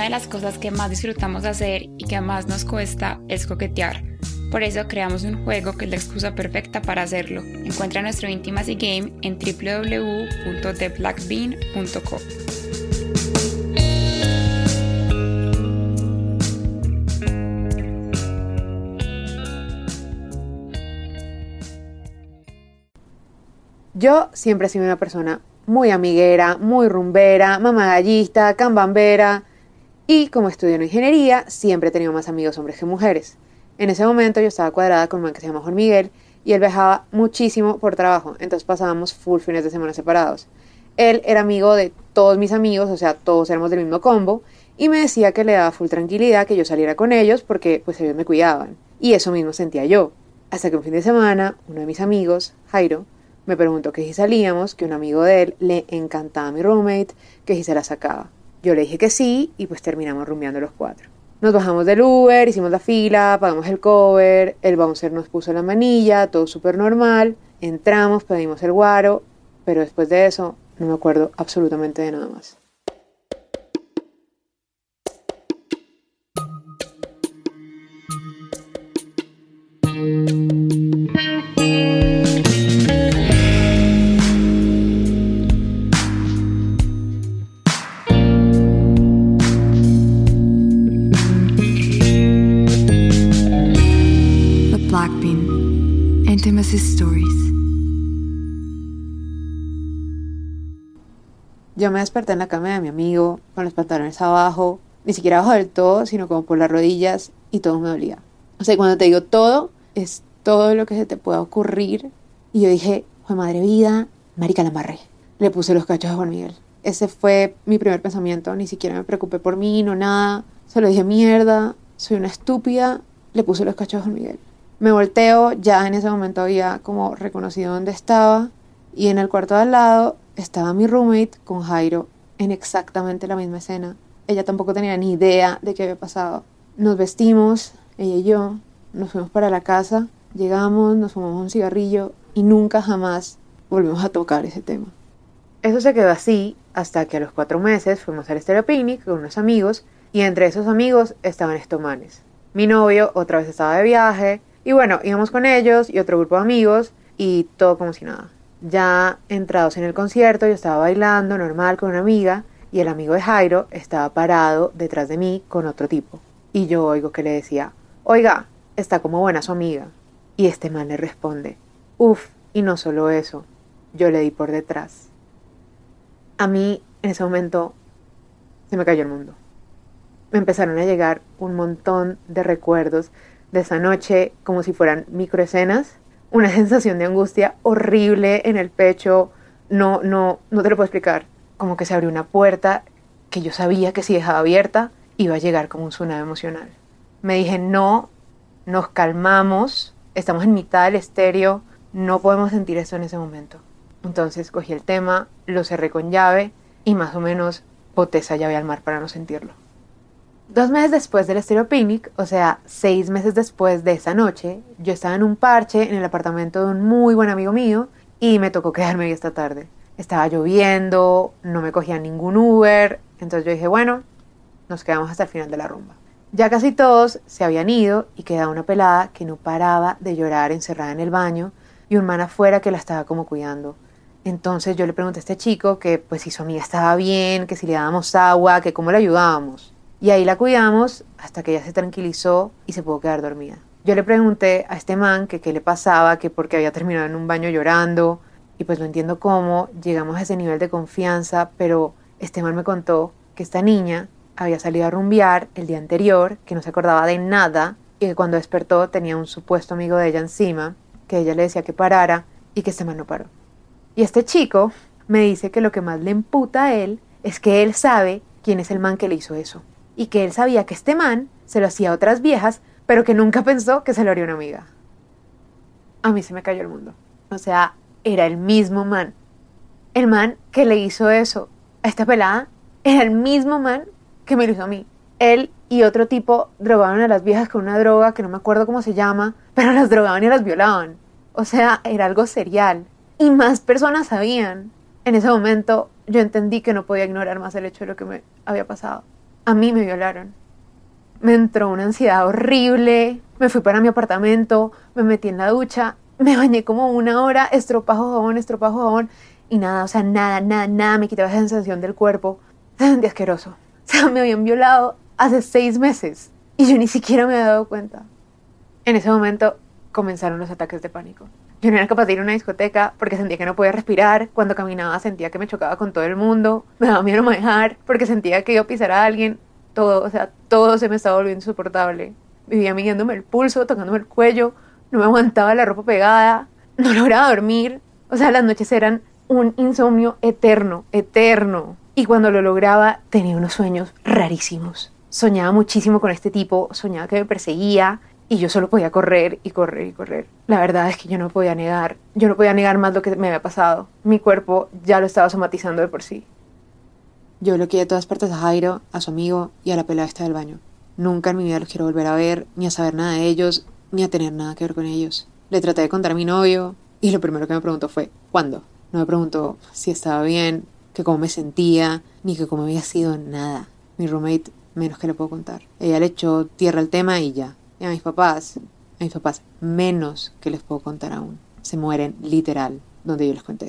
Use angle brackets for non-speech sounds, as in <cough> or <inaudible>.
Una de las cosas que más disfrutamos hacer y que más nos cuesta es coquetear. Por eso creamos un juego que es la excusa perfecta para hacerlo. Encuentra nuestro Intimacy Game en www.theblackbean.co. Yo siempre he sido una persona muy amiguera, muy rumbera, mamagallista, cambambera y como estudio en ingeniería siempre he tenido más amigos hombres que mujeres. En ese momento yo estaba cuadrada con un man que se llama Juan Miguel y él viajaba muchísimo por trabajo, entonces pasábamos full fines de semana separados. Él era amigo de todos mis amigos, o sea, todos éramos del mismo combo, y me decía que le daba full tranquilidad que yo saliera con ellos porque pues ellos me cuidaban. Y eso mismo sentía yo. Hasta que un fin de semana, uno de mis amigos, Jairo, me preguntó que si salíamos, que un amigo de él le encantaba a mi roommate, que si se la sacaba. Yo le dije que sí y pues terminamos rumbeando los cuatro. Nos bajamos del Uber, hicimos la fila, pagamos el cover, el bouncer nos puso la manilla, todo súper normal. Entramos, pedimos el guaro, pero después de eso no me acuerdo absolutamente de nada más. Yo me desperté en la cama de mi amigo, con los pantalones abajo, ni siquiera abajo del todo, sino como por las rodillas, y todo me dolía. O sea, cuando te digo todo, es todo lo que se te pueda ocurrir. Y yo dije, fue madre vida, marica la embarré. Le puse los cachos a Juan Miguel. Ese fue mi primer pensamiento, ni siquiera me preocupé por mí, no nada. Solo dije, mierda, soy una estúpida. Le puse los cachos a Juan Miguel. Me volteo, ya en ese momento había como reconocido dónde estaba. Y en el cuarto de al lado estaba mi roommate con Jairo en exactamente la misma escena. Ella tampoco tenía ni idea de qué había pasado. Nos vestimos, ella y yo, nos fuimos para la casa, llegamos, nos fumamos un cigarrillo y nunca jamás volvimos a tocar ese tema. Eso se quedó así hasta que a los cuatro meses fuimos al Estéreo con unos amigos y entre esos amigos estaban estos manes. Mi novio otra vez estaba de viaje y bueno, íbamos con ellos y otro grupo de amigos y todo como si nada. Ya entrados en el concierto, yo estaba bailando normal con una amiga y el amigo de Jairo estaba parado detrás de mí con otro tipo. Y yo oigo que le decía, oiga, está como buena su amiga. Y este man le responde, uff, y no solo eso, yo le di por detrás. A mí en ese momento se me cayó el mundo. Me empezaron a llegar un montón de recuerdos de esa noche como si fueran microescenas una <laughs> sensación de angustia horrible en el pecho. No, no, no te lo puedo explicar. Como que se abrió una puerta que yo sabía que si dejaba abierta iba a llegar como un tsunami emocional. Me dije, no, nos calmamos, estamos en mitad del estéreo, no podemos sentir eso en ese momento. Entonces cogí el tema, lo cerré con llave y más o menos boté esa llave al mar para no sentirlo. Dos meses después del estilo picnic, o sea, seis meses después de esa noche, yo estaba en un parche en el apartamento de un muy buen amigo mío y me tocó quedarme ahí esta tarde. Estaba lloviendo, no me cogía ningún Uber, entonces yo dije, bueno, nos quedamos hasta el final de la rumba. Ya casi todos se habían ido y quedaba una pelada que no paraba de llorar encerrada en el baño y un man afuera que la estaba como cuidando. Entonces yo le pregunté a este chico que pues si su amiga estaba bien, que si le dábamos agua, que cómo le ayudábamos. Y ahí la cuidamos hasta que ella se tranquilizó y se pudo quedar dormida. Yo le pregunté a este man que qué le pasaba, que porque había terminado en un baño llorando, y pues no entiendo cómo llegamos a ese nivel de confianza, pero este man me contó que esta niña había salido a rumbear el día anterior, que no se acordaba de nada, y que cuando despertó tenía un supuesto amigo de ella encima, que ella le decía que parara, y que este man no paró. Y este chico me dice que lo que más le emputa a él es que él sabe quién es el man que le hizo eso y que él sabía que este man se lo hacía a otras viejas, pero que nunca pensó que se lo haría una amiga. A mí se me cayó el mundo. O sea, era el mismo man. El man que le hizo eso a esta pelada era el mismo man que me lo hizo a mí. Él y otro tipo drogaban a las viejas con una droga que no me acuerdo cómo se llama, pero las drogaban y las violaban. O sea, era algo serial. Y más personas sabían. En ese momento yo entendí que no podía ignorar más el hecho de lo que me había pasado. A mí me violaron. Me entró una ansiedad horrible, me fui para mi apartamento, me metí en la ducha, me bañé como una hora, estropajo jabón, estropajo jabón, y nada, o sea, nada, nada, nada me quitaba esa sensación del cuerpo. <laughs> Se sentía asqueroso. O sea, me habían violado hace seis meses y yo ni siquiera me había dado cuenta. En ese momento comenzaron los ataques de pánico. Yo no era capaz de ir a una discoteca porque sentía que no podía respirar. Cuando caminaba sentía que me chocaba con todo el mundo. Me daba miedo manejar porque sentía que iba a pisar a alguien. Todo, o sea, todo se me estaba volviendo insoportable. Vivía midiéndome el pulso, tocándome el cuello. No me aguantaba la ropa pegada. No lograba dormir. O sea, las noches eran un insomnio eterno, eterno. Y cuando lo lograba tenía unos sueños rarísimos. Soñaba muchísimo con este tipo, soñaba que me perseguía, y yo solo podía correr y correr y correr. La verdad es que yo no podía negar, yo no podía negar más lo que me había pasado. Mi cuerpo ya lo estaba somatizando de por sí. Yo bloqueé de todas partes a Jairo, a su amigo y a la pelada esta del baño. Nunca en mi vida los quiero volver a ver, ni a saber nada de ellos, ni a tener nada que ver con ellos. Le traté de contar a mi novio y lo primero que me preguntó fue ¿cuándo? No me preguntó si estaba bien, que cómo me sentía, ni que cómo había sido nada. Mi roommate menos que le puedo contar. Ella le echó tierra al tema y ya. A mis papás, a mis papás, menos que les puedo contar aún. Se mueren literal donde yo les cuente